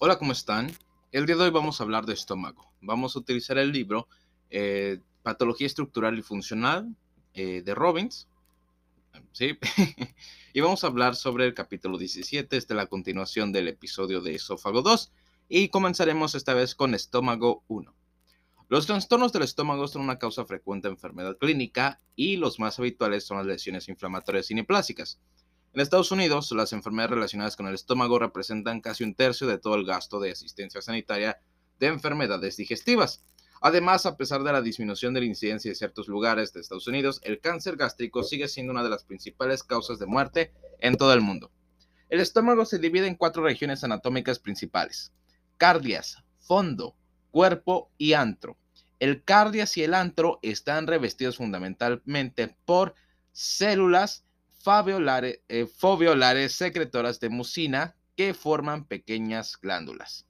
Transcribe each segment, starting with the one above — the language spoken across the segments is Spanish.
Hola, ¿cómo están? El día de hoy vamos a hablar de estómago. Vamos a utilizar el libro eh, Patología Estructural y Funcional eh, de Robbins. ¿Sí? y vamos a hablar sobre el capítulo 17, esta es la continuación del episodio de Esófago 2. Y comenzaremos esta vez con estómago 1. Los trastornos del estómago son una causa frecuente de enfermedad clínica y los más habituales son las lesiones inflamatorias y neoplásicas. En Estados Unidos, las enfermedades relacionadas con el estómago representan casi un tercio de todo el gasto de asistencia sanitaria de enfermedades digestivas. Además, a pesar de la disminución de la incidencia de ciertos lugares de Estados Unidos, el cáncer gástrico sigue siendo una de las principales causas de muerte en todo el mundo. El estómago se divide en cuatro regiones anatómicas principales: cardias, fondo, cuerpo y antro. El cardias y el antro están revestidos fundamentalmente por células eh, foveolares secretoras de mucina que forman pequeñas glándulas.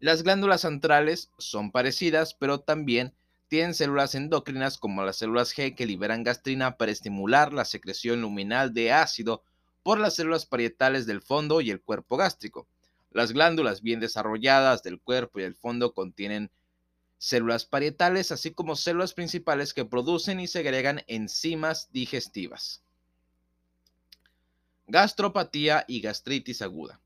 Las glándulas centrales son parecidas, pero también tienen células endócrinas como las células G que liberan gastrina para estimular la secreción luminal de ácido por las células parietales del fondo y el cuerpo gástrico. Las glándulas bien desarrolladas del cuerpo y el fondo contienen células parietales, así como células principales que producen y segregan enzimas digestivas. Gastropatía y gastritis aguda.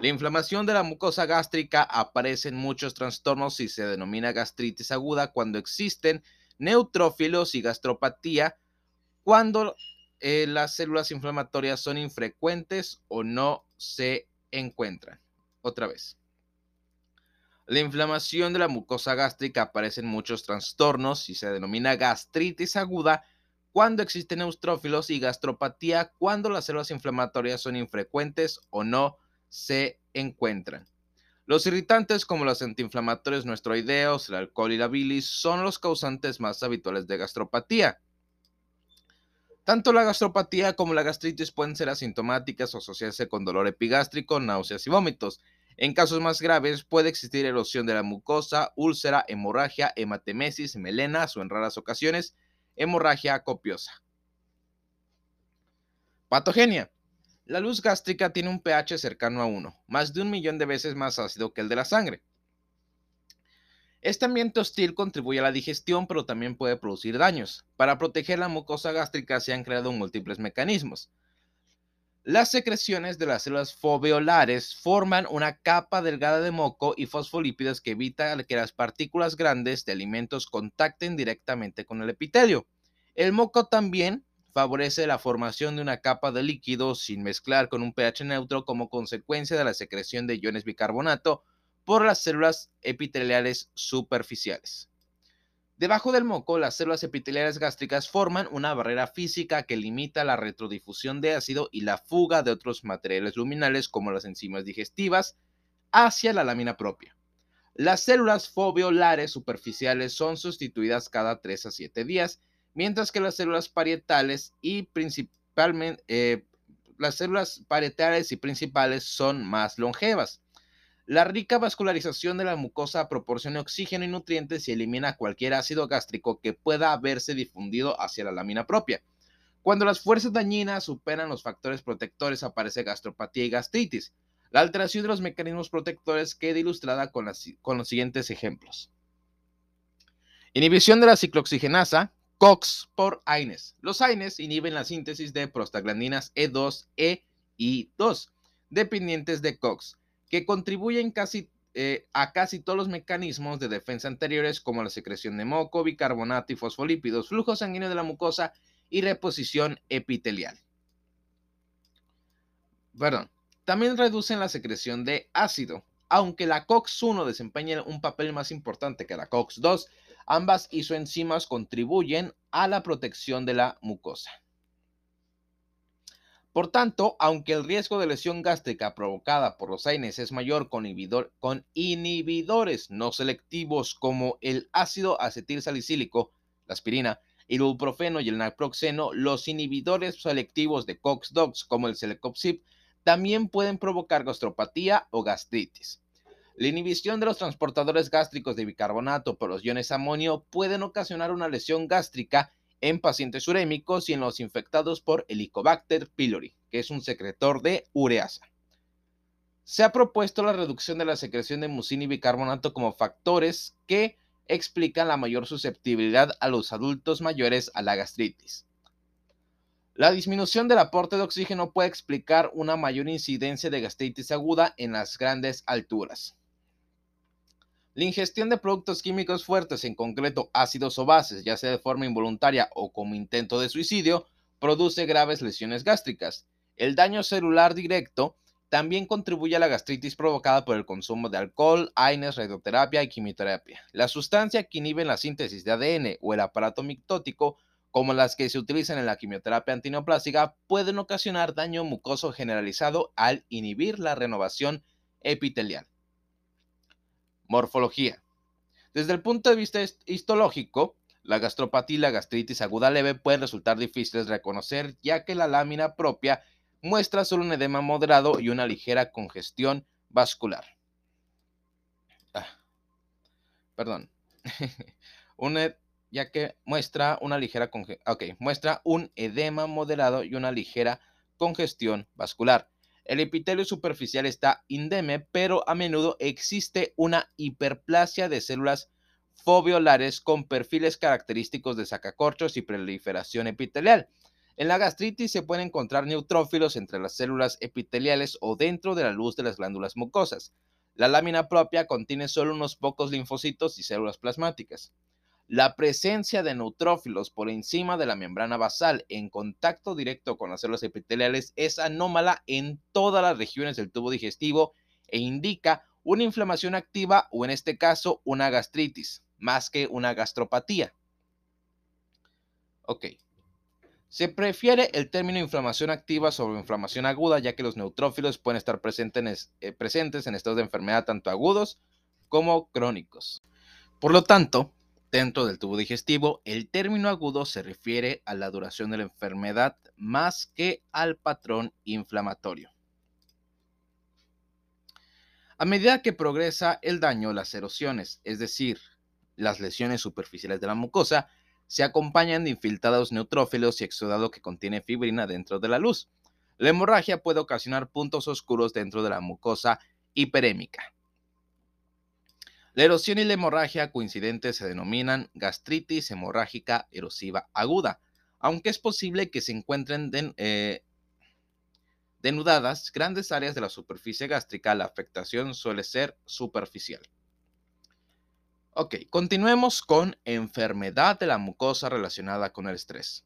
La inflamación de la mucosa gástrica aparece en muchos trastornos y se denomina gastritis aguda cuando existen neutrófilos y gastropatía cuando eh, las células inflamatorias son infrecuentes o no se encuentran. Otra vez. La inflamación de la mucosa gástrica aparece en muchos trastornos y se denomina gastritis aguda cuando existen neutrófilos y gastropatía cuando las células inflamatorias son infrecuentes o no se encuentran. Los irritantes como los antiinflamatorios no esteroideos, el alcohol y la bilis son los causantes más habituales de gastropatía. Tanto la gastropatía como la gastritis pueden ser asintomáticas o asociarse con dolor epigástrico, náuseas y vómitos. En casos más graves puede existir erosión de la mucosa, úlcera, hemorragia, hematemesis, melenas o en raras ocasiones hemorragia copiosa. Patogenia. La luz gástrica tiene un pH cercano a 1, más de un millón de veces más ácido que el de la sangre. Este ambiente hostil contribuye a la digestión, pero también puede producir daños. Para proteger la mucosa gástrica se han creado múltiples mecanismos. Las secreciones de las células foveolares forman una capa delgada de moco y fosfolípidos que evita que las partículas grandes de alimentos contacten directamente con el epitelio. El moco también favorece la formación de una capa de líquido sin mezclar con un pH neutro como consecuencia de la secreción de iones bicarbonato por las células epiteliales superficiales. Debajo del moco, las células epiteliales gástricas forman una barrera física que limita la retrodifusión de ácido y la fuga de otros materiales luminales como las enzimas digestivas hacia la lámina propia. Las células foveolares superficiales son sustituidas cada 3 a 7 días, mientras que las células parietales y principalmente eh, las células parietales y principales son más longevas. La rica vascularización de la mucosa proporciona oxígeno y nutrientes y elimina cualquier ácido gástrico que pueda haberse difundido hacia la lámina propia. Cuando las fuerzas dañinas superan los factores protectores aparece gastropatía y gastritis. La alteración de los mecanismos protectores queda ilustrada con, los siguientes ejemplos. Inhibición de la ciclooxigenasa, COX por AINES. Los AINES inhiben la síntesis de prostaglandinas E2, E y 2, dependientes de COX que contribuyen casi, eh, a casi todos los mecanismos de defensa anteriores como la secreción de moco, bicarbonato y fosfolípidos, flujo sanguíneo de la mucosa y reposición epitelial. Perdón. También reducen la secreción de ácido. Aunque la COX-1 desempeña un papel más importante que la COX-2, ambas isoenzimas contribuyen a la protección de la mucosa. Por tanto, aunque el riesgo de lesión gástrica provocada por los AINES es mayor con, inhibidores no selectivos como el ácido acetilsalicílico, la aspirina, el ibuprofeno y el naproxeno, los inhibidores selectivos de COX-2 como el Celecoxib también pueden provocar gastropatía o gastritis. La inhibición de los transportadores gástricos de bicarbonato por los iones amonio pueden ocasionar una lesión gástrica en pacientes urémicos y en los infectados por Helicobacter pylori, que es un secretor de ureasa. Se ha propuesto la reducción de la secreción de mucina y bicarbonato como factores que explican la mayor susceptibilidad a los adultos mayores a la gastritis. La disminución del aporte de oxígeno puede explicar una mayor incidencia de gastritis aguda en las grandes alturas. La ingestión de productos químicos fuertes, en concreto ácidos o bases, ya sea de forma involuntaria o como intento de suicidio, produce graves lesiones gástricas. El daño celular directo también contribuye a la gastritis provocada por el consumo de alcohol, AINES, radioterapia y quimioterapia. La sustancia que inhibe la síntesis de ADN o el aparato mictótico como las que se utilizan en la quimioterapia antineoplástica, pueden ocasionar daño mucoso generalizado al inhibir la renovación epitelial. Morfología. Desde el punto de vista histológico, la gastropatía y la gastritis aguda leve pueden resultar difíciles de reconocer ya que la lámina propia muestra solo un edema moderado y una ligera congestión vascular. Ah, perdón. un ya que muestra una ligera muestra un edema moderado y una ligera congestión vascular. El epitelio superficial está indeme, pero a menudo existe una hiperplasia de células foveolares con perfiles característicos de sacacorchos y proliferación epitelial. En la gastritis se pueden encontrar neutrófilos entre las células epiteliales o dentro de la luz de las glándulas mucosas. La lámina propia contiene solo unos pocos linfocitos y células plasmáticas. La presencia de neutrófilos por encima de la membrana basal en contacto directo con las células epiteliales es anómala en todas las regiones del tubo digestivo e indica una inflamación activa o en este caso una gastritis, más que una gastropatía. Ok. Se prefiere el término inflamación activa sobre inflamación aguda, ya que los neutrófilos pueden estar presentes en, eh, presentes en estados de enfermedad tanto agudos como crónicos. Por lo tanto, Dentro del tubo digestivo, el término agudo se refiere a la duración de la enfermedad más que al patrón inflamatorio. A medida que progresa el daño, las erosiones, es decir, las lesiones superficiales de la mucosa, se acompañan de infiltrados neutrófilos y exudado que contiene fibrina dentro de la luz. La hemorragia puede ocasionar puntos oscuros dentro de la mucosa hiperémica. La erosión y la hemorragia coincidentes se denominan gastritis hemorrágica erosiva aguda, aunque es posible que se encuentren eh, denudadas grandes áreas de la superficie gástrica, la afectación suele ser superficial. Ok, continuemos con enfermedad de la mucosa relacionada con el estrés.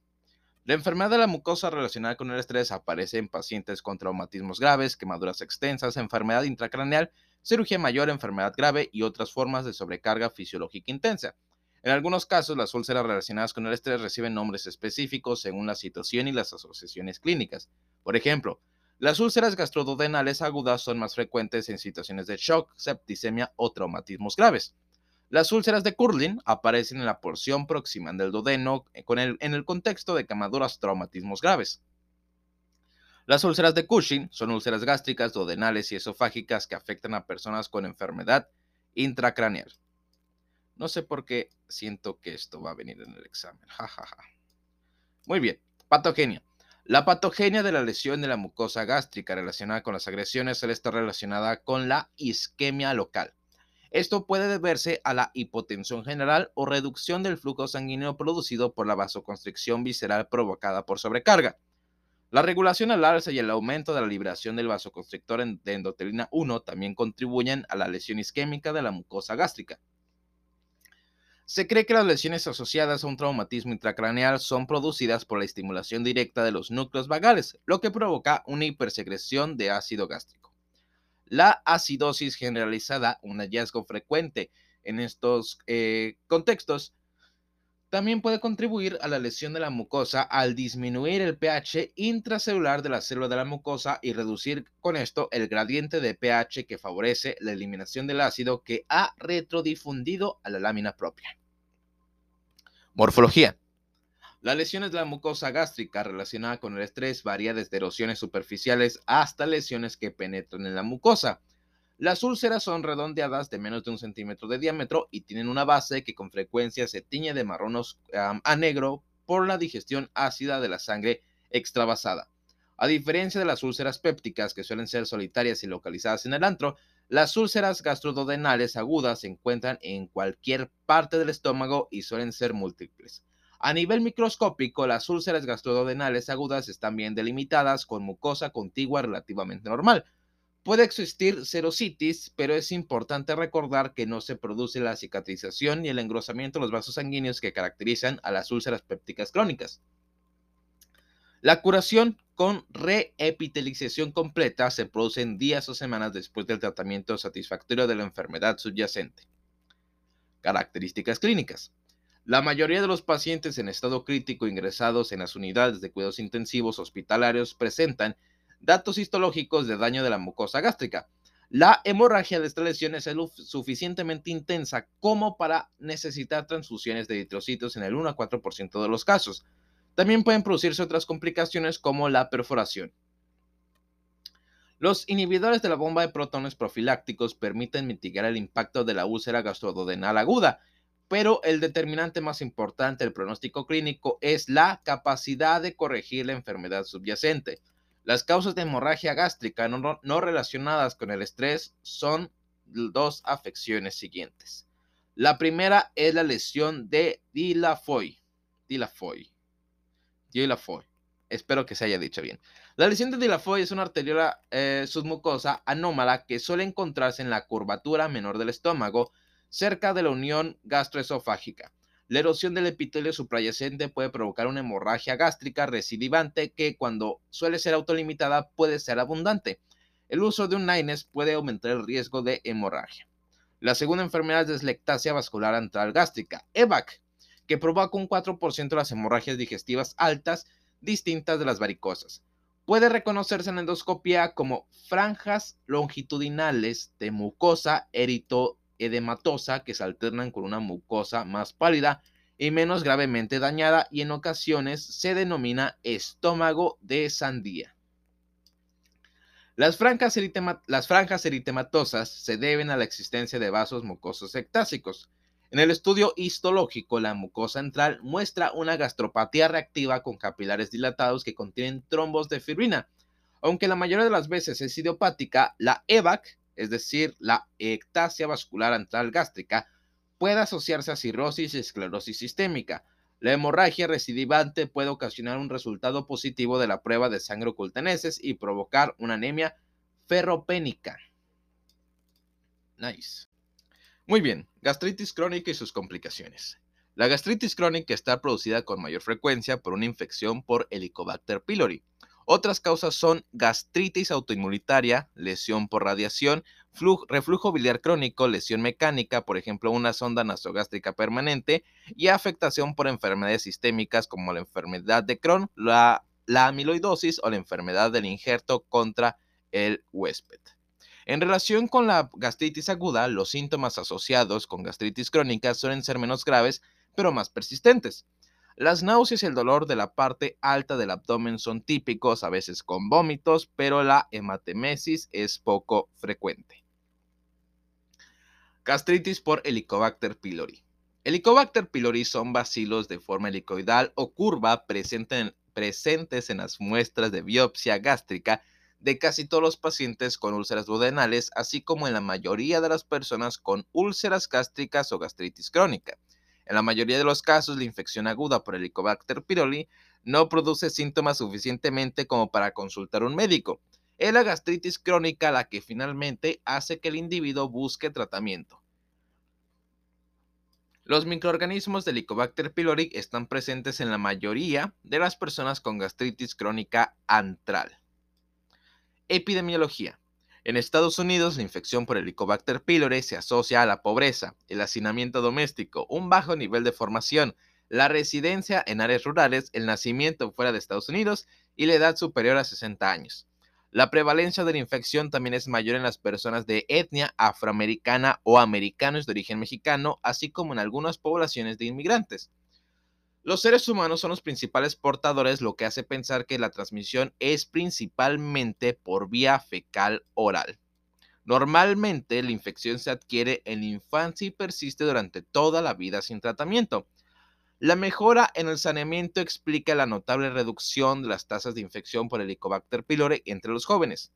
La enfermedad de la mucosa relacionada con el estrés aparece en pacientes con traumatismos graves, quemaduras extensas, enfermedad intracraneal cirugía mayor, enfermedad grave y otras formas de sobrecarga fisiológica intensa. En algunos casos, las úlceras relacionadas con el estrés reciben nombres específicos según la situación y las asociaciones clínicas. Por ejemplo, las úlceras gastroduodenales agudas son más frecuentes en situaciones de shock, septicemia o traumatismos graves. Las úlceras de Curlin aparecen en la porción proximal del duodeno en el contexto de quemaduras traumatismos graves. Las úlceras de Cushing son úlceras gástricas, duodenales y esofágicas que afectan a personas con enfermedad intracraneal. No sé por qué siento que esto va a venir en el examen. Muy bien. Patogenia. La patogenia de la lesión de la mucosa gástrica relacionada con las agresiones suele estar relacionada con la isquemia local. Esto puede deberse a la hipotensión general o reducción del flujo sanguíneo producido por la vasoconstricción visceral provocada por sobrecarga. La regulación al alza y el aumento de la liberación del vasoconstrictor de endotelina 1 también contribuyen a la lesión isquémica de la mucosa gástrica. Se cree que las lesiones asociadas a un traumatismo intracraneal son producidas por la estimulación directa de los núcleos vagales, lo que provoca una hipersecreción de ácido gástrico. La acidosis generalizada, un hallazgo frecuente en estos eh, contextos, también puede contribuir a la lesión de la mucosa al disminuir el pH intracelular de la célula de la mucosa y reducir con esto el gradiente de pH que favorece la eliminación del ácido que ha retrodifundido a la lámina propia. Morfología. Las lesiones de la mucosa gástrica relacionada con el estrés varía desde erosiones superficiales hasta lesiones que penetran en la mucosa. Las úlceras son redondeadas de menos de un centímetro de diámetro y tienen una base que con frecuencia se tiñe de marrón a negro por la digestión ácida de la sangre extravasada. A diferencia de las úlceras pépticas, que suelen ser solitarias y localizadas en el antro, las úlceras gastroduodenales agudas se encuentran en cualquier parte del estómago y suelen ser múltiples. A nivel microscópico, las úlceras gastroduodenales agudas están bien delimitadas con mucosa contigua relativamente normal. Puede existir serositis, pero es importante recordar que no se produce la cicatrización ni el engrosamiento de los vasos sanguíneos que caracterizan a las úlceras pépticas crónicas. La curación con reepitelización completa se produce en días o semanas después del tratamiento satisfactorio de la enfermedad subyacente. Características clínicas. La mayoría de los pacientes en estado crítico ingresados en las unidades de cuidados intensivos hospitalarios presentan datos histológicos de daño de la mucosa gástrica. La hemorragia de esta lesión es suficientemente intensa como para necesitar transfusiones de eritrocitos en el 1 a 4% de los casos. También pueden producirse otras complicaciones como la perforación. Los inhibidores de la bomba de protones profilácticos permiten mitigar el impacto de la úlcera gastroduodenal aguda pero el determinante más importante del pronóstico clínico es la capacidad de corregir la enfermedad subyacente. Las causas de hemorragia gástrica no, relacionadas con el estrés son dos afecciones siguientes. La primera es la lesión de Dilafoy. Dilafoy. Dilafoy. Espero que se haya dicho bien. La lesión de Dilafoy es una arteriola eh, submucosa anómala que suele encontrarse en la curvatura menor del estómago cerca de la unión gastroesofágica. La erosión del epitelio suprayacente puede provocar una hemorragia gástrica recidivante que cuando suele ser autolimitada puede ser abundante. El uso de un NINES puede aumentar el riesgo de hemorragia. La segunda enfermedad es la ectasia vascular antral gástrica, EVAC, que provoca un 4% de las hemorragias digestivas altas distintas de las varicosas. Puede reconocerse en endoscopia como franjas longitudinales de mucosa erito edematosa que se alternan con una mucosa más pálida y menos gravemente dañada y en ocasiones se denomina estómago de sandía. Las franjas, eritematosas se deben a la existencia de vasos mucosos ectásicos. En el estudio histológico, la mucosa central muestra una gastropatía reactiva con capilares dilatados que contienen trombos de fibrina. Aunque la mayoría de las veces es idiopática, la EVAC es decir, la ectasia vascular antral gástrica, puede asociarse a cirrosis y esclerosis sistémica. La hemorragia recidivante puede ocasionar un resultado positivo de la prueba de sangre ocultaneses y provocar una anemia ferropénica. Nice. Muy bien, gastritis crónica y sus complicaciones. La gastritis crónica está producida con mayor frecuencia por una infección por Helicobacter pylori. Otras causas son gastritis autoinmunitaria, lesión por radiación, reflujo biliar crónico, lesión mecánica, por ejemplo, una sonda nasogástrica permanente, y afectación por enfermedades sistémicas como la enfermedad de Crohn, la, la amiloidosis o la enfermedad del injerto contra el huésped. En relación con la gastritis aguda, los síntomas asociados con gastritis crónica suelen ser menos graves, pero más persistentes. Las náuseas y el dolor de la parte alta del abdomen son típicos, a veces con vómitos, pero la hematemesis es poco frecuente. Gastritis por Helicobacter pylori. Helicobacter pylori son bacilos de forma helicoidal o curva presentes en las muestras de biopsia gástrica de casi todos los pacientes con úlceras duodenales, así como en la mayoría de las personas con úlceras gástricas o gastritis crónica. En la mayoría de los casos, la infección aguda por Helicobacter pylori no produce síntomas suficientemente como para consultar a un médico. Es la gastritis crónica la que finalmente hace que el individuo busque tratamiento. Los microorganismos de Helicobacter pylori están presentes en la mayoría de las personas con gastritis crónica antral. Epidemiología. En Estados Unidos, la infección por Helicobacter pylori se asocia a la pobreza, el hacinamiento doméstico, un bajo nivel de formación, la residencia en áreas rurales, el nacimiento fuera de Estados Unidos y la edad superior a 60 años. La prevalencia de la infección también es mayor en las personas de etnia afroamericana o americanos de origen mexicano, así como en algunas poblaciones de inmigrantes. Los seres humanos son los principales portadores, lo que hace pensar que la transmisión es principalmente por vía fecal oral. Normalmente la infección se adquiere en la infancia y persiste durante toda la vida sin tratamiento. La mejora en el saneamiento explica la notable reducción de las tasas de infección por Helicobacter pylori entre los jóvenes.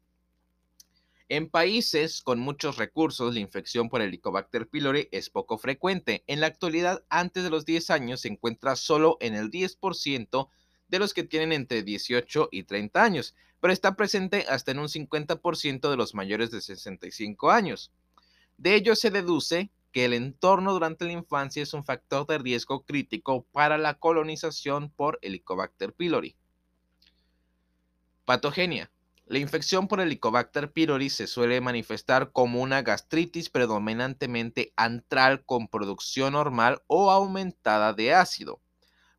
En países con muchos recursos, la infección por Helicobacter pylori es poco frecuente. En la actualidad, antes de los 10 años, se encuentra solo en el 10% de los que tienen entre 18 y 30 años, pero está presente hasta en un 50% de los mayores de 65 años. De ello se deduce que el entorno durante la infancia es un factor de riesgo crítico para la colonización por Helicobacter pylori. Patogenia. La infección por Helicobacter pylori se suele manifestar como una gastritis predominantemente antral con producción normal o aumentada de ácido.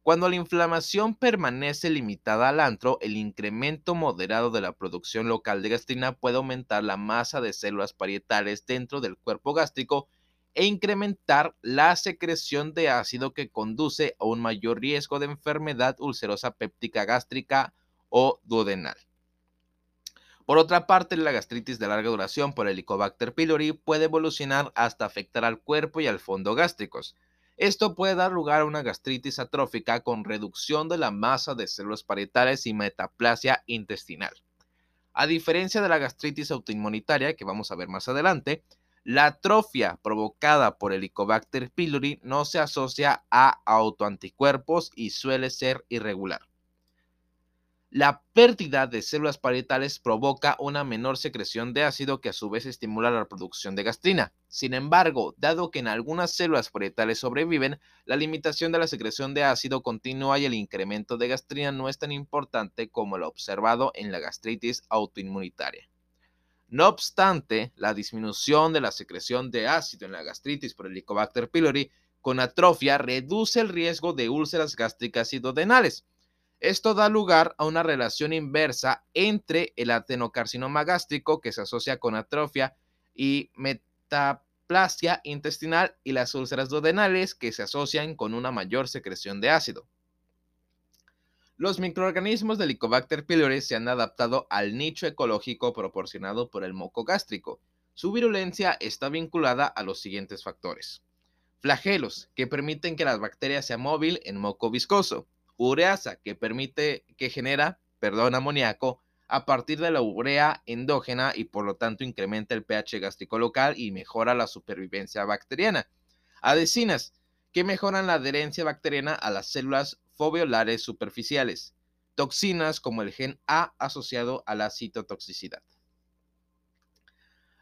Cuando la inflamación permanece limitada al antro, el incremento moderado de la producción local de gastrina puede aumentar la masa de células parietales dentro del cuerpo gástrico e incrementar la secreción de ácido que conduce a un mayor riesgo de enfermedad ulcerosa péptica gástrica o duodenal. Por otra parte, la gastritis de larga duración por Helicobacter pylori puede evolucionar hasta afectar al cuerpo y al fondo gástricos. Esto puede dar lugar a una gastritis atrófica con reducción de la masa de células parietales y metaplasia intestinal. A diferencia de la gastritis autoinmunitaria, que vamos a ver más adelante, la atrofia provocada por Helicobacter pylori no se asocia a autoanticuerpos y suele ser irregular. La pérdida de células parietales provoca una menor secreción de ácido que a su vez estimula la producción de gastrina. Sin embargo, dado que en algunas células parietales sobreviven, la limitación de la secreción de ácido continúa y el incremento de gastrina no es tan importante como lo observado en la gastritis autoinmunitaria. No obstante, la disminución de la secreción de ácido en la gastritis por Helicobacter pylori con atrofia reduce el riesgo de úlceras gástricas y duodenales. Esto da lugar a una relación inversa entre el adenocarcinoma gástrico que se asocia con atrofia y metaplasia intestinal y las úlceras duodenales que se asocian con una mayor secreción de ácido. Los microorganismos de Helicobacter pylori se han adaptado al nicho ecológico proporcionado por el moco gástrico. Su virulencia está vinculada a los siguientes factores. Flagelos, que permiten que la bacteria sea móvil en moco viscoso. Ureasa, que permite que genera, perdón, amoníaco a partir de la urea endógena y por lo tanto incrementa el pH gástrico local y mejora la supervivencia bacteriana. Adesinas, que mejoran la adherencia bacteriana a las células foveolares superficiales, toxinas como el gen A asociado a la citotoxicidad.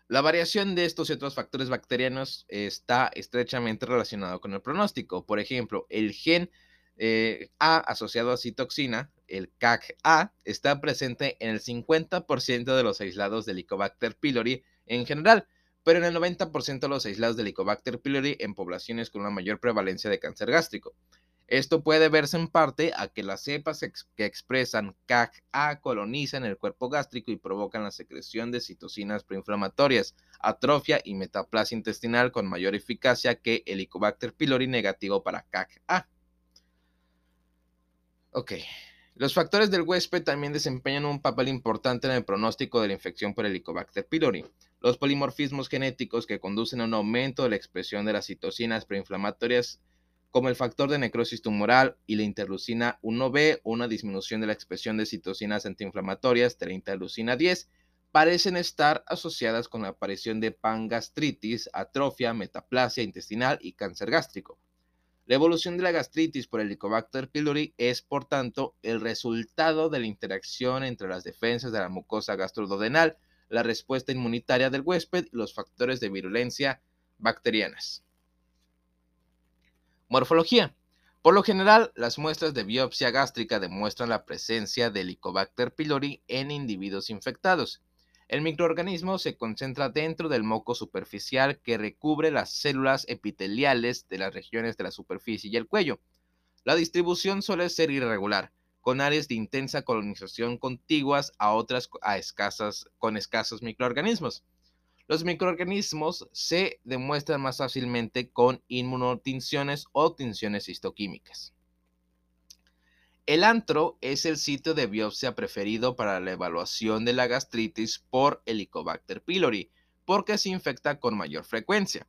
La variación de estos y otros factores bacterianos está estrechamente relacionado con el pronóstico. Por ejemplo, el gen eh, A asociado a citoxina, el CAC-A, está presente en el 50% de los aislados de Helicobacter pylori en general, pero en el 90% de los aislados de Helicobacter pylori en poblaciones con una mayor prevalencia de cáncer gástrico. Esto puede verse en parte a que las cepas que expresan CAC-A colonizan el cuerpo gástrico y provocan la secreción de citocinas proinflamatorias, atrofia y metaplasia intestinal con mayor eficacia que el Helicobacter pylori negativo para CAC-A. Ok. Los factores del huésped también desempeñan un papel importante en el pronóstico de la infección por Helicobacter pylori. Los polimorfismos genéticos que conducen a un aumento de la expresión de las citocinas proinflamatorias como el factor de necrosis tumoral y la interleucina 1B, una disminución de la expresión de citocinas antiinflamatorias de la interleucina 10, parecen estar asociadas con la aparición de pangastritis, atrofia, metaplasia intestinal y cáncer gástrico. La evolución de la gastritis por Helicobacter pylori es, por tanto, el resultado de la interacción entre las defensas de la mucosa gastroduodenal, la respuesta inmunitaria del huésped y los factores de virulencia bacterianas. Morfología. Por lo general, las muestras de biopsia gástrica demuestran la presencia de Helicobacter pylori en individuos infectados. El microorganismo se concentra dentro del moco superficial que recubre las células epiteliales de las regiones de la superficie y el cuello. La distribución suele ser irregular, con áreas de intensa colonización contiguas a otras con escasos microorganismos. Los microorganismos se demuestran más fácilmente con inmunotinciones o tinciones histoquímicas. El antro es el sitio de biopsia preferido para la evaluación de la gastritis por Helicobacter pylori, porque se infecta con mayor frecuencia.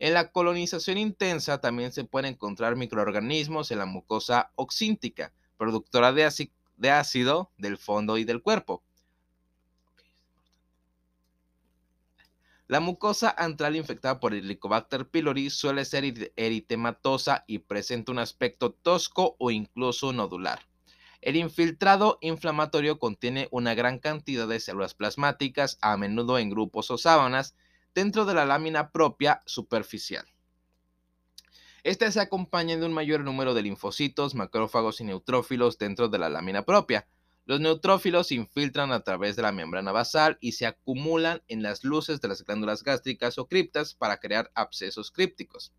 En la colonización intensa también se pueden encontrar microorganismos en la mucosa oxíntica, productora de ácido del fondo y del cuerpo. La mucosa antral infectada por el Helicobacter pylori suele ser eritematosa y presenta un aspecto tosco o incluso nodular. El infiltrado inflamatorio contiene una gran cantidad de células plasmáticas, a menudo en grupos o sábanas, dentro de la lámina propia superficial. Esta se acompaña de un mayor número de linfocitos, macrófagos y neutrófilos dentro de la lámina propia, los neutrófilos se infiltran a través de la membrana basal y se acumulan en las luces de las glándulas gástricas o criptas para crear abscesos crípticos.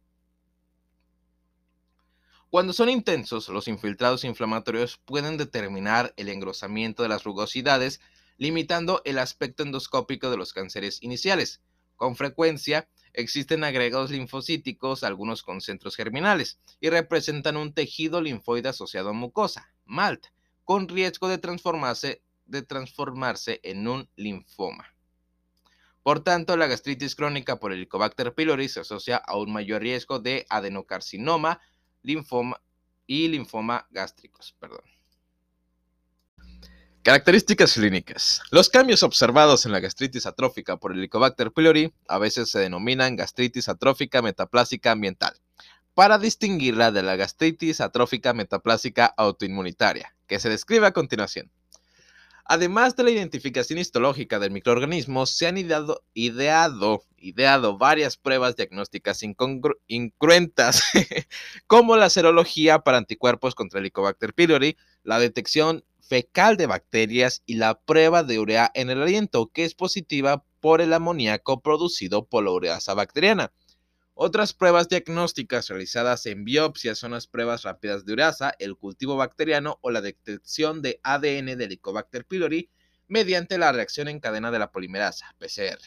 Cuando son intensos, los infiltrados inflamatorios pueden determinar el engrosamiento de las rugosidades, limitando el aspecto endoscópico de los cánceres iniciales. Con frecuencia, existen agregados linfocíticos, algunos con centros germinales, y representan un tejido linfoide asociado a mucosa, MALT, con riesgo de transformarse, en un linfoma. Por tanto, la gastritis crónica por Helicobacter pylori se asocia a un mayor riesgo de adenocarcinoma, linfoma y linfoma gástricos. Perdón. Características clínicas. Los cambios observados en la gastritis atrófica por Helicobacter pylori a veces se denominan gastritis atrófica metaplásica ambiental, para distinguirla de la gastritis atrófica metaplásica autoinmunitaria, que se describe a continuación. Además de la identificación histológica del microorganismo, se han ideado, varias pruebas diagnósticas incruentas, como la serología para anticuerpos contra el Helicobacter pylori, la detección fecal de bacterias y la prueba de urea en el aliento, que es positiva por el amoníaco producido por la ureasa bacteriana. Otras pruebas diagnósticas realizadas en biopsias son las pruebas rápidas de ureasa, el cultivo bacteriano o la detección de ADN del Helicobacter pylori mediante la reacción en cadena de la polimerasa, PCR.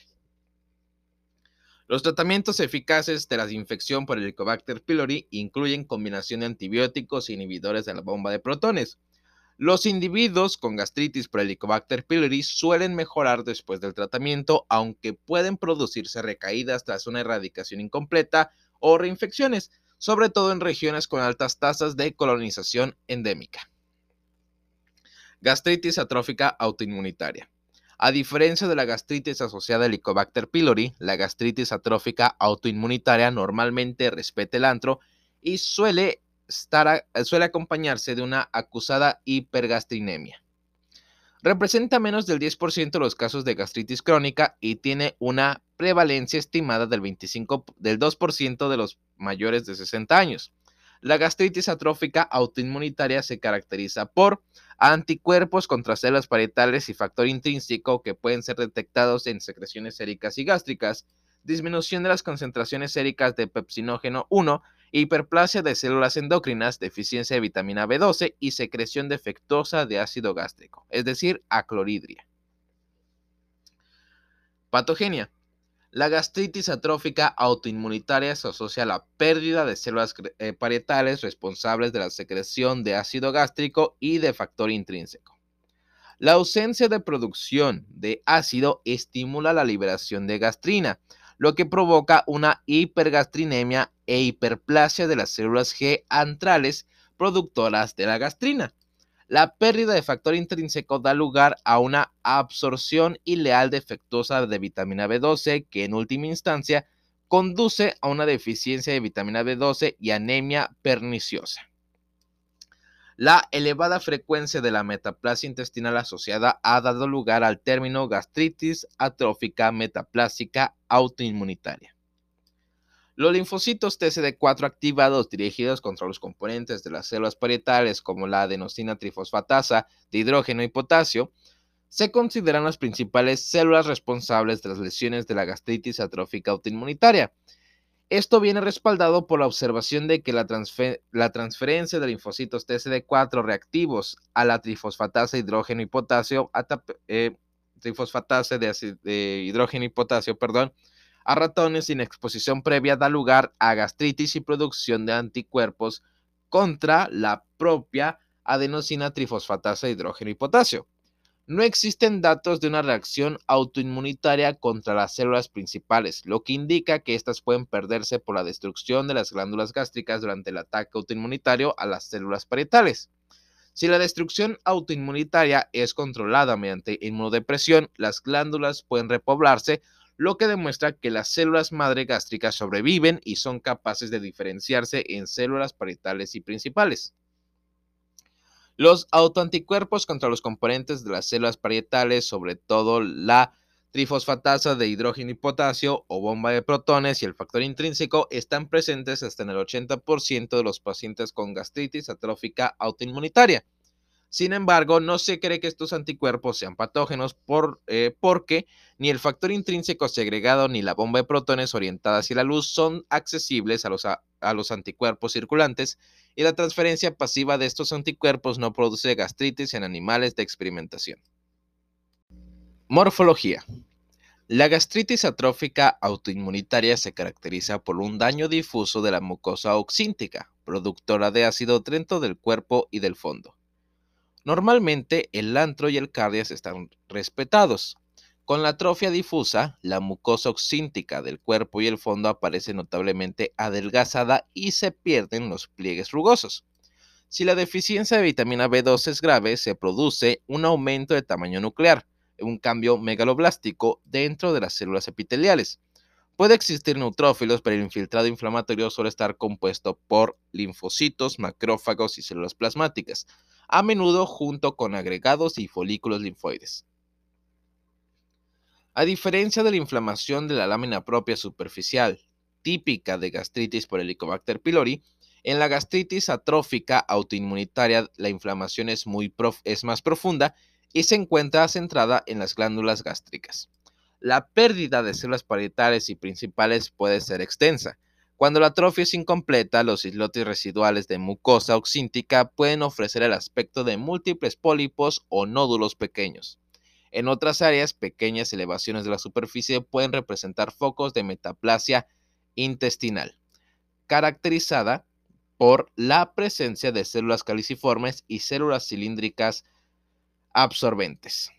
Los tratamientos eficaces de la infección por el Helicobacter pylori incluyen combinación de antibióticos e inhibidores de la bomba de protones. Los individuos con gastritis por Helicobacter pylori suelen mejorar después del tratamiento, aunque pueden producirse recaídas tras una erradicación incompleta o reinfecciones, sobre todo en regiones con altas tasas de colonización endémica. Gastritis atrófica autoinmunitaria. A diferencia de la gastritis asociada a Helicobacter pylori, la gastritis atrófica autoinmunitaria normalmente respeta el antro y suele eh, suele acompañarse de una acusada hipergastrinemia. Representa menos del 10% de los casos de gastritis crónica y tiene una prevalencia estimada del, 25, del 2% de los mayores de 60 años. La gastritis atrófica autoinmunitaria se caracteriza por anticuerpos contra células parietales y factor intrínseco que pueden ser detectados en secreciones séricas y gástricas, disminución de las concentraciones séricas de pepsinógeno 1 hiperplasia de células endocrinas, deficiencia de vitamina B12 y secreción defectuosa de ácido gástrico, es decir, acloridria. Patogenia. La gastritis atrófica autoinmunitaria se asocia a la pérdida de células eh, parietales responsables de la secreción de ácido gástrico y de factor intrínseco. La ausencia de producción de ácido estimula la liberación de gastrina, lo que provoca una hipergastrinemia e hiperplasia de las células G antrales productoras de la gastrina. La pérdida de factor intrínseco da lugar a una absorción ileal defectuosa de vitamina B12 que en última instancia conduce a una deficiencia de vitamina B12 y anemia perniciosa. La elevada frecuencia de la metaplasia intestinal asociada ha dado lugar al término gastritis atrófica metaplásica autoinmunitaria. Los linfocitos TCD4 activados dirigidos contra los componentes de las células parietales como la adenosina trifosfatasa de hidrógeno y potasio se consideran las principales células responsables de las lesiones de la gastritis atrófica autoinmunitaria. Esto viene respaldado por la observación de que la, transferencia de linfocitos TCD4 reactivos a la trifosfatasa de hidrógeno y potasio, eh, trifosfatasa de, hidrógeno y potasio, perdón, a ratones sin exposición previa da lugar a gastritis y producción de anticuerpos contra la propia adenosina trifosfatasa hidrógeno y potasio. No existen datos de una reacción autoinmunitaria contra las células principales, lo que indica que éstas pueden perderse por la destrucción de las glándulas gástricas durante el ataque autoinmunitario a las células parietales. Si la destrucción autoinmunitaria es controlada mediante inmunodepresión, las glándulas pueden repoblarse, lo que demuestra que las células madre gástricas sobreviven y son capaces de diferenciarse en células parietales y principales. Los autoanticuerpos contra los componentes de las células parietales, sobre todo la trifosfatasa de hidrógeno y potasio o bomba de protones y el factor intrínseco, están presentes hasta en el 80% de los pacientes con gastritis atrófica autoinmunitaria. Sin embargo, no se cree que estos anticuerpos sean patógenos por, eh, porque ni el factor intrínseco segregado ni la bomba de protones orientada hacia la luz son accesibles a los, a los anticuerpos circulantes y la transferencia pasiva de estos anticuerpos no produce gastritis en animales de experimentación. Morfología. La gastritis atrófica autoinmunitaria se caracteriza por un daño difuso de la mucosa oxíntica, productora de ácido dentro del cuerpo y del fondo. Normalmente el antro y el cardias están respetados. Con la atrofia difusa, la mucosa oxíntica del cuerpo y el fondo aparece notablemente adelgazada y se pierden los pliegues rugosos. Si la deficiencia de vitamina B2 es grave, se produce un aumento de tamaño nuclear, un cambio megaloblástico dentro de las células epiteliales. Puede existir neutrófilos, pero el infiltrado inflamatorio suele estar compuesto por linfocitos, macrófagos y células plasmáticas, a menudo junto con agregados y folículos linfoides. A diferencia de la inflamación de la lámina propia superficial, típica de gastritis por Helicobacter pylori, en la gastritis atrófica autoinmunitaria la inflamación es, es más profunda y se encuentra centrada en las glándulas gástricas. La pérdida de células parietales y principales puede ser extensa. Cuando la atrofia es incompleta, los islotes residuales de mucosa oxíntica pueden ofrecer el aspecto de múltiples pólipos o nódulos pequeños. En otras áreas, pequeñas elevaciones de la superficie pueden representar focos de metaplasia intestinal, caracterizada por la presencia de células caliciformes y células cilíndricas absorbentes.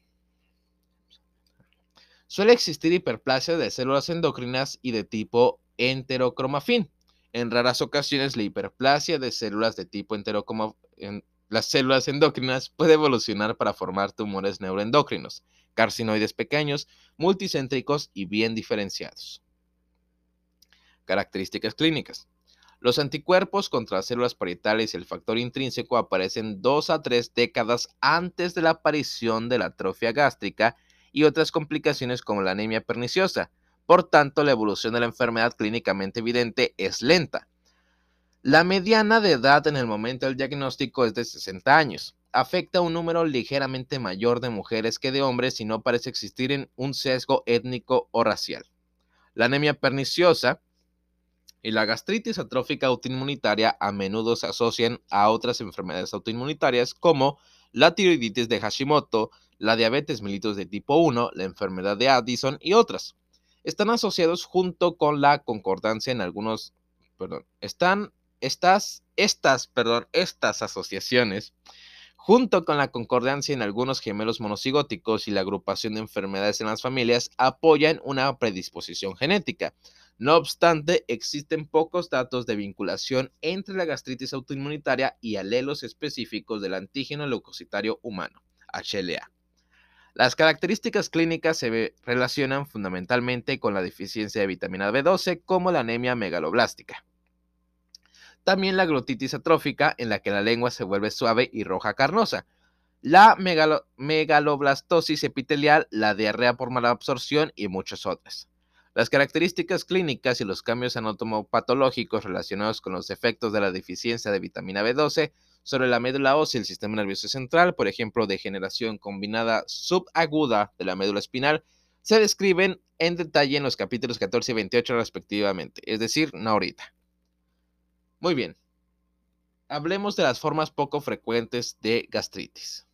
Suele existir hiperplasia de células endocrinas y de tipo enterocromafín. En raras ocasiones, la hiperplasia de células de tipo enterocromafín, las células endocrinas puede evolucionar para formar tumores neuroendocrinos, carcinoides pequeños, multicéntricos y bien diferenciados. Características clínicas. Los anticuerpos contra células parietales y el factor intrínseco aparecen dos a tres décadas antes de la aparición de la atrofia gástrica y otras complicaciones como la anemia perniciosa. Por tanto, la evolución de la enfermedad clínicamente evidente es lenta. La mediana de edad en el momento del diagnóstico es de 60 años. Afecta a un número ligeramente mayor de mujeres que de hombres y no parece existir un sesgo étnico o racial. La anemia perniciosa y la gastritis atrófica autoinmunitaria a menudo se asocian a otras enfermedades autoinmunitarias como la tiroiditis de Hashimoto, la diabetes mellitus de tipo 1, la enfermedad de Addison y otras. Están asociados junto con la concordancia en algunos, perdón, están estas, estas, perdón, estas asociaciones junto con la concordancia en algunos gemelos monocigóticos y la agrupación de enfermedades en las familias, apoyan una predisposición genética. No obstante, existen pocos datos de vinculación entre la gastritis autoinmunitaria y alelos específicos del antígeno leucocitario humano, HLA. Las características clínicas se relacionan fundamentalmente con la deficiencia de vitamina B12 como la anemia megaloblástica. También la glotitis atrófica en la que la lengua se vuelve suave y roja carnosa. La megaloblastosis epitelial, la diarrea por mala absorción y muchas otras. Las características clínicas y los cambios anatomopatológicos relacionados con los efectos de la deficiencia de vitamina B12 sobre la médula ósea y el sistema nervioso central, por ejemplo, degeneración combinada subaguda de la médula espinal, se describen en detalle en los capítulos 14 y 28 respectivamente, es decir, no ahorita. Muy bien, hablemos de las formas poco frecuentes de gastritis.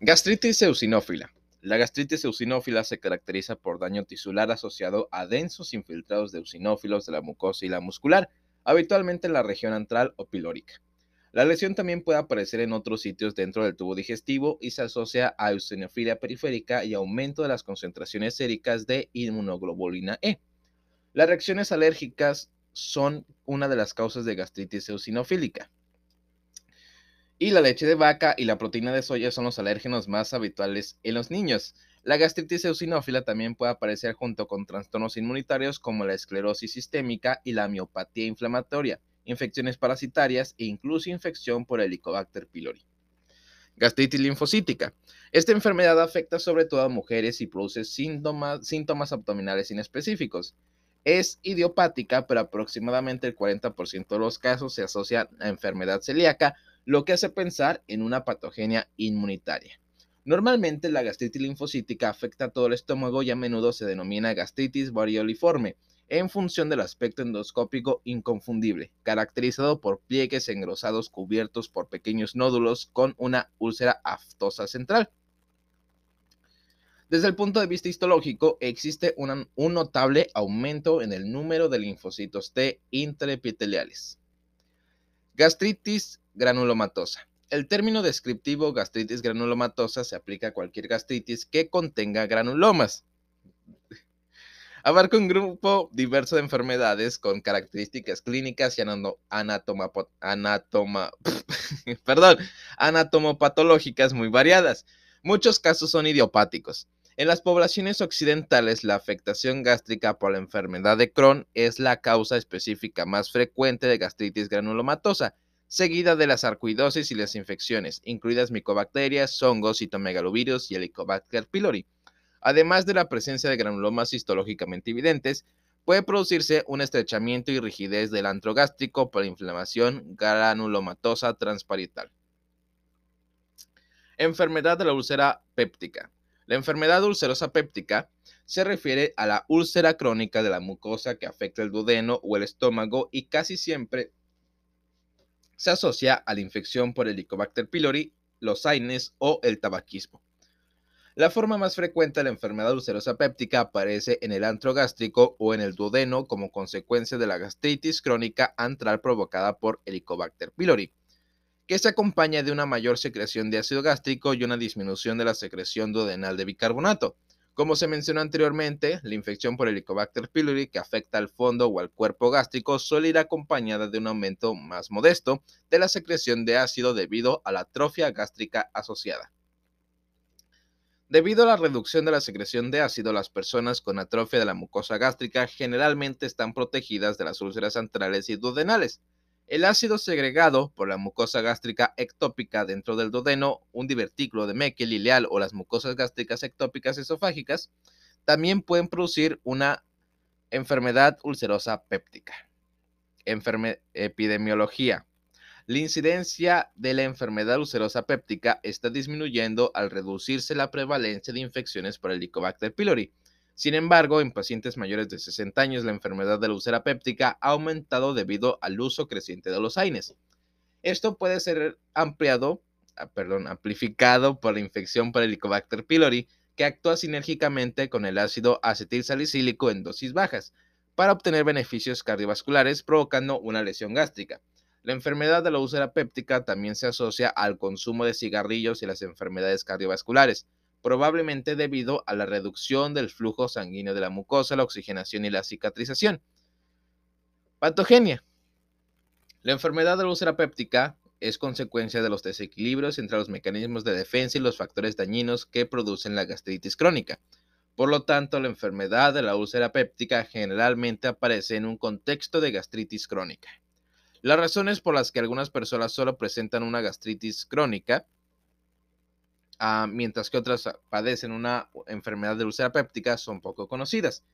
Gastritis eosinófila. La gastritis eosinófila se caracteriza por daño tisular asociado a densos infiltrados de eosinófilos de la mucosa y la muscular, habitualmente en la región antral o pilórica. La lesión también puede aparecer en otros sitios dentro del tubo digestivo y se asocia a eosinofilia periférica y aumento de las concentraciones séricas de inmunoglobulina E. Las reacciones alérgicas son una de las causas de gastritis eosinofílica. Y la leche de vaca y la proteína de soya son los alérgenos más habituales en los niños. La gastritis eosinófila también puede aparecer junto con trastornos inmunitarios como la esclerosis sistémica y la miopatía inflamatoria infecciones parasitarias e incluso infección por Helicobacter pylori. Gastritis linfocítica. Esta enfermedad afecta sobre todo a mujeres y produce síntomas, síntomas abdominales inespecíficos. Es idiopática, pero aproximadamente el 40% de los casos se asocia a enfermedad celíaca, lo que hace pensar en una patogenia inmunitaria. Normalmente la gastritis linfocítica afecta a todo el estómago y a menudo se denomina gastritis varioliforme en función del aspecto endoscópico inconfundible, caracterizado por pliegues engrosados cubiertos por pequeños nódulos con una úlcera aftosa central. Desde el punto de vista histológico, existe un notable aumento en el número de linfocitos T intraepiteliales. Gastritis granulomatosa. El término descriptivo gastritis granulomatosa se aplica a cualquier gastritis que contenga granulomas Abarca un grupo diverso de enfermedades con características clínicas y anatoma, anatomopatológicas muy variadas. Muchos casos son idiopáticos. En las poblaciones occidentales, la afectación gástrica por la enfermedad de Crohn es la causa específica más frecuente de gastritis granulomatosa, seguida de la sarcoidosis y las infecciones, incluidas micobacterias, hongos, citomegalovirus y Helicobacter pylori. Además de la presencia de granulomas histológicamente evidentes, puede producirse un estrechamiento y rigidez del antro gástrico por inflamación granulomatosa transparietal. Enfermedad de la úlcera péptica. La enfermedad ulcerosa péptica se refiere a la úlcera crónica de la mucosa que afecta el duodeno o el estómago y casi siempre se asocia a la infección por Helicobacter pylori, los AINES o el tabaquismo. La forma más frecuente de la enfermedad ulcerosa péptica aparece en el antro gástrico o en el duodeno como consecuencia de la gastritis crónica antral provocada por Helicobacter pylori, que se acompaña de una mayor secreción de ácido gástrico y una disminución de la secreción duodenal de bicarbonato. Como se mencionó anteriormente, la infección por Helicobacter pylori que afecta al fondo o al cuerpo gástrico suele ir acompañada de un aumento más modesto de la secreción de ácido debido a la atrofia gástrica asociada. Debido a la reducción de la secreción de ácido, las personas con atrofia de la mucosa gástrica generalmente están protegidas de las úlceras antrales y duodenales. El ácido segregado por la mucosa gástrica ectópica dentro del duodeno, un divertículo de Meckel ileal o las mucosas gástricas ectópicas esofágicas también pueden producir una enfermedad ulcerosa péptica. epidemiología. La incidencia de la enfermedad ulcerosa péptica está disminuyendo al reducirse la prevalencia de infecciones por el Helicobacter pylori. Sin embargo, en pacientes mayores de 60 años, la enfermedad de la úlcera péptica ha aumentado debido al uso creciente de los AINES. Esto puede ser ampliado, ah, perdón, amplificado por la infección por el Helicobacter pylori, que actúa sinérgicamente con el ácido acetilsalicílico en dosis bajas para obtener beneficios cardiovasculares, provocando una lesión gástrica. La enfermedad de la úlcera péptica también se asocia al consumo de cigarrillos y las enfermedades cardiovasculares, probablemente debido a la reducción del flujo sanguíneo de la mucosa, la oxigenación y la cicatrización. Patogenia. La enfermedad de la úlcera péptica es consecuencia de los desequilibrios entre los mecanismos de defensa y los factores dañinos que producen la gastritis crónica. Por lo tanto, la enfermedad de la úlcera péptica generalmente aparece en un contexto de gastritis crónica. Las razones por las que algunas personas solo presentan una gastritis crónica, ah, mientras que otras padecen una enfermedad de úlcera péptica, son poco conocidas.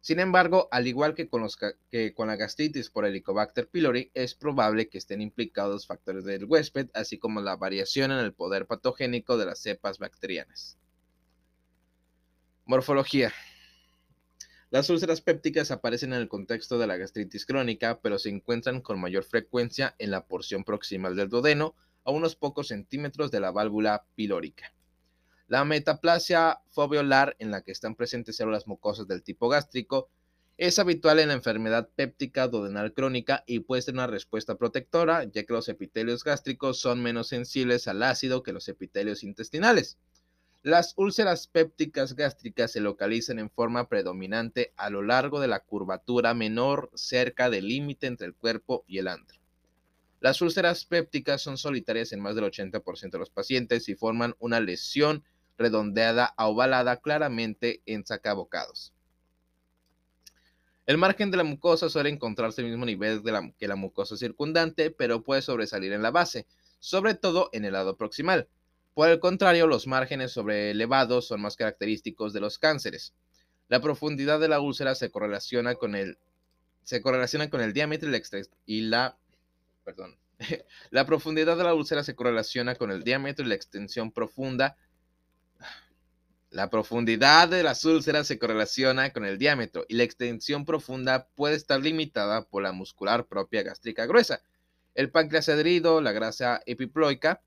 Sin embargo, al igual que con, que con la gastritis por Helicobacter pylori, es probable que estén implicados factores del huésped, así como la variación en el poder patogénico de las cepas bacterianas. Morfología. Las úlceras pépticas aparecen en el contexto de la gastritis crónica, pero se encuentran con mayor frecuencia en la porción proximal del duodeno, a unos pocos centímetros de la válvula pilórica. La metaplasia foveolar, en la que están presentes células mucosas del tipo gástrico, Es habitual en la enfermedad péptica duodenal crónica y puede ser una respuesta protectora, ya que los epitelios gástricos son menos sensibles al ácido que los epitelios intestinales. Las úlceras pépticas gástricas se localizan en forma predominante a lo largo de la curvatura menor cerca del límite entre el cuerpo y el antro. Las úlceras pépticas son solitarias en más del 80% de los pacientes y forman una lesión redondeada a ovalada claramente en sacabocados. El margen de la mucosa suele encontrarse al mismo nivel que la mucosa circundante, pero puede sobresalir en la base, sobre todo en el lado proximal. Por el contrario, los márgenes sobreelevados son más característicos de los cánceres. La profundidad de la úlcera se correlaciona con el, diámetro y la, y la perdón, la profundidad de la úlcera se correlaciona con el diámetro y la extensión profunda la profundidad de las úlceras se correlaciona con el diámetro y la extensión profunda puede estar limitada por la muscular propia gástrica gruesa, el páncreas adherido, la grasa epiploica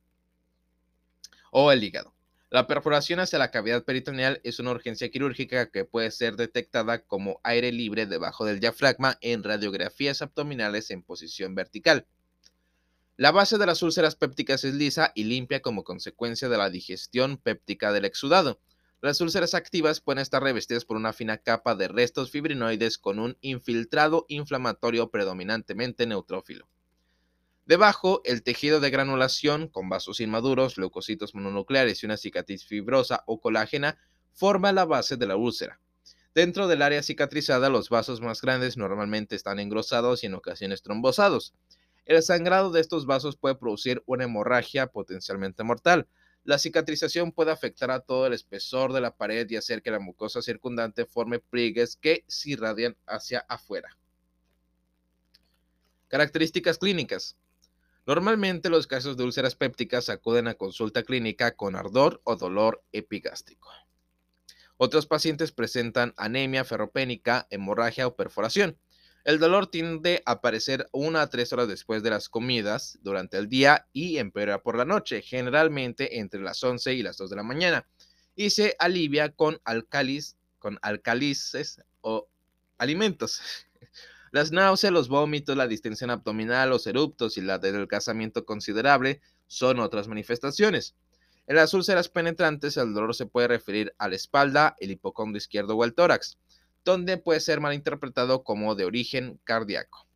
o el hígado. La perforación hacia la cavidad peritoneal es una urgencia quirúrgica que puede ser detectada como aire libre debajo del diafragma en radiografías abdominales en posición vertical. La base de las úlceras pépticas es lisa y limpia como consecuencia de la digestión péptica del exudado. Las úlceras activas pueden estar revestidas por una fina capa de restos fibrinoides con un infiltrado inflamatorio predominantemente neutrófilo. Debajo, el tejido de granulación, con vasos inmaduros, leucocitos mononucleares y una cicatriz fibrosa o colágena, forma la base de la úlcera. Dentro del área cicatrizada, los vasos más grandes normalmente están engrosados y en ocasiones trombosados. El sangrado de estos vasos puede producir una hemorragia potencialmente mortal, la cicatrización puede afectar a todo el espesor de la pared y hacer que la mucosa circundante forme pliegues que se irradian hacia afuera. Características clínicas. Normalmente los casos de úlceras pépticas acuden a consulta clínica con ardor o dolor epigástrico. Otros pacientes presentan anemia ferropénica, hemorragia o perforación. El dolor tiende a aparecer una a tres horas después de las comidas durante el día y empeora por la noche, generalmente entre las 11 y las 2 de la mañana, y se alivia con, alcalis, con alcalices o alimentos. Las náuseas, los vómitos, la distensión abdominal, los eruptos y la adelgazamiento considerable son otras manifestaciones. En las úlceras penetrantes, el dolor se puede referir a la espalda, el hipocondrio izquierdo o el tórax donde puede ser malinterpretado como de origen cardíaco.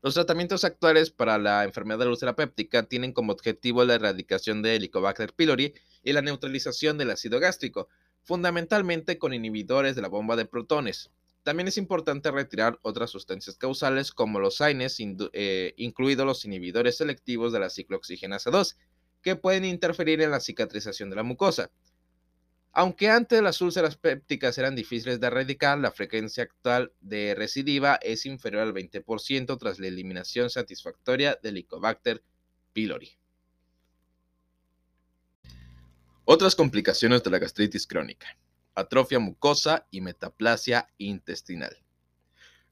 Los tratamientos actuales para la enfermedad de úlcera péptica tienen como objetivo la erradicación de Helicobacter pylori y la neutralización del ácido gástrico, fundamentalmente con inhibidores de la bomba de protones. También es importante retirar otras sustancias causales como los AINES, eh, incluidos los inhibidores selectivos de la ciclooxigenasa 2, que pueden interferir en la cicatrización de la mucosa. Aunque antes las úlceras pépticas eran difíciles de erradicar, la frecuencia actual de recidiva es inferior al 20% tras la eliminación satisfactoria del Helicobacter pylori. Otras complicaciones de la gastritis crónica. Atrofia mucosa y metaplasia intestinal.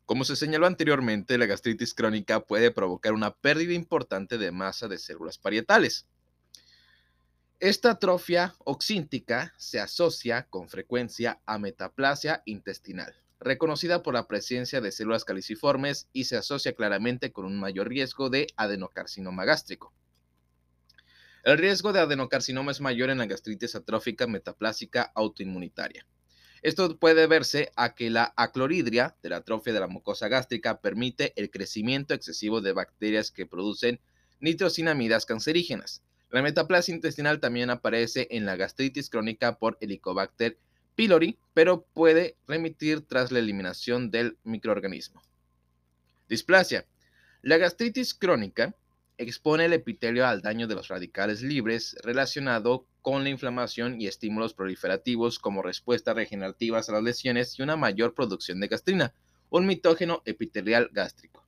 Como se señaló anteriormente, la gastritis crónica puede provocar una pérdida importante de masa de células parietales. Esta atrofia oxíntica se asocia con frecuencia a metaplasia intestinal, reconocida por la presencia de células caliciformes y se asocia claramente con un mayor riesgo de adenocarcinoma gástrico. El riesgo de adenocarcinoma es mayor en la gastritis atrófica metaplásica autoinmunitaria. Esto puede verse a que la acloridria de la atrofia de la mucosa gástrica permite el crecimiento excesivo de bacterias que producen nitrosinamidas cancerígenas, la metaplasia intestinal también aparece en la gastritis crónica por Helicobacter pylori, pero puede remitir tras la eliminación del microorganismo. Displasia. La gastritis crónica expone el epitelio al daño de los radicales libres relacionado con la inflamación y estímulos proliferativos como respuestas regenerativas a las lesiones y una mayor producción de gastrina, un mitógeno epitelial gástrico.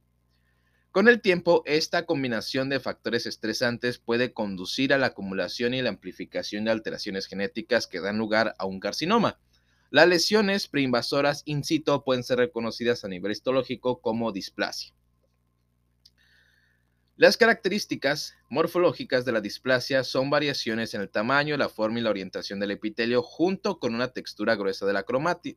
Con el tiempo, esta combinación de factores estresantes puede conducir a la acumulación y la amplificación de alteraciones genéticas que dan lugar a un carcinoma. Las lesiones preinvasoras in situ pueden ser reconocidas a nivel histológico como displasia. Las características morfológicas de la displasia son variaciones en el tamaño, la forma y la orientación del epitelio junto con una textura gruesa de la,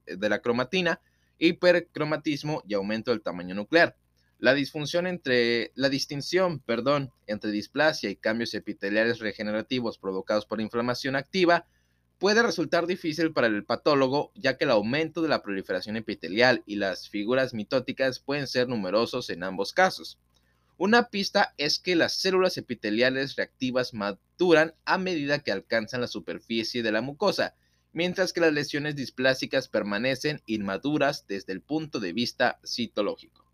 de la cromatina hipercromatismo y aumento del tamaño nuclear. La disfunción entre la distinción, perdón, entre displasia y cambios epiteliales regenerativos provocados por inflamación activa puede resultar difícil para el patólogo, ya que el aumento de la proliferación epitelial y las figuras mitóticas pueden ser numerosos en ambos casos. Una pista es que las células epiteliales reactivas maduran a medida que alcanzan la superficie de la mucosa, mientras que las lesiones displásicas permanecen inmaduras desde el punto de vista citológico.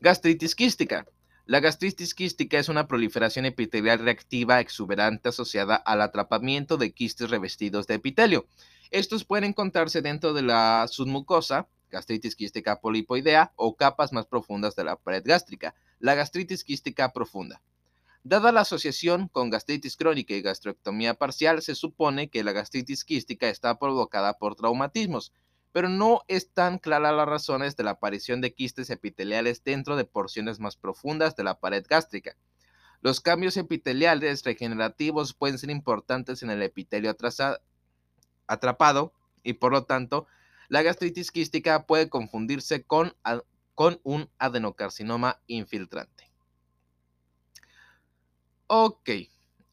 Gastritis quística. La gastritis quística es una proliferación epitelial reactiva exuberante asociada al atrapamiento de quistes revestidos de epitelio. Estos pueden encontrarse dentro de la submucosa, gastritis quística polipoidea o capas más profundas de la pared gástrica, la gastritis quística profunda. Dada la asociación con gastritis crónica y gastrectomía parcial, se supone que la gastritis quística está provocada por traumatismos, pero no están claras las razones de la aparición de quistes epiteliales dentro de porciones más profundas de la pared gástrica. Los cambios epiteliales regenerativos pueden ser importantes en el epitelio atrapado y por lo tanto la gastritis quística puede confundirse con, con un adenocarcinoma infiltrante. Ok,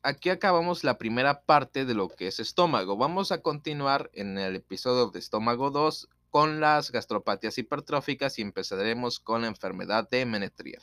aquí acabamos la primera parte de lo que es estómago. Vamos a continuar en el episodio de estómago 2 con las gastropatías hipertróficas y empezaremos con la enfermedad de Menetrier.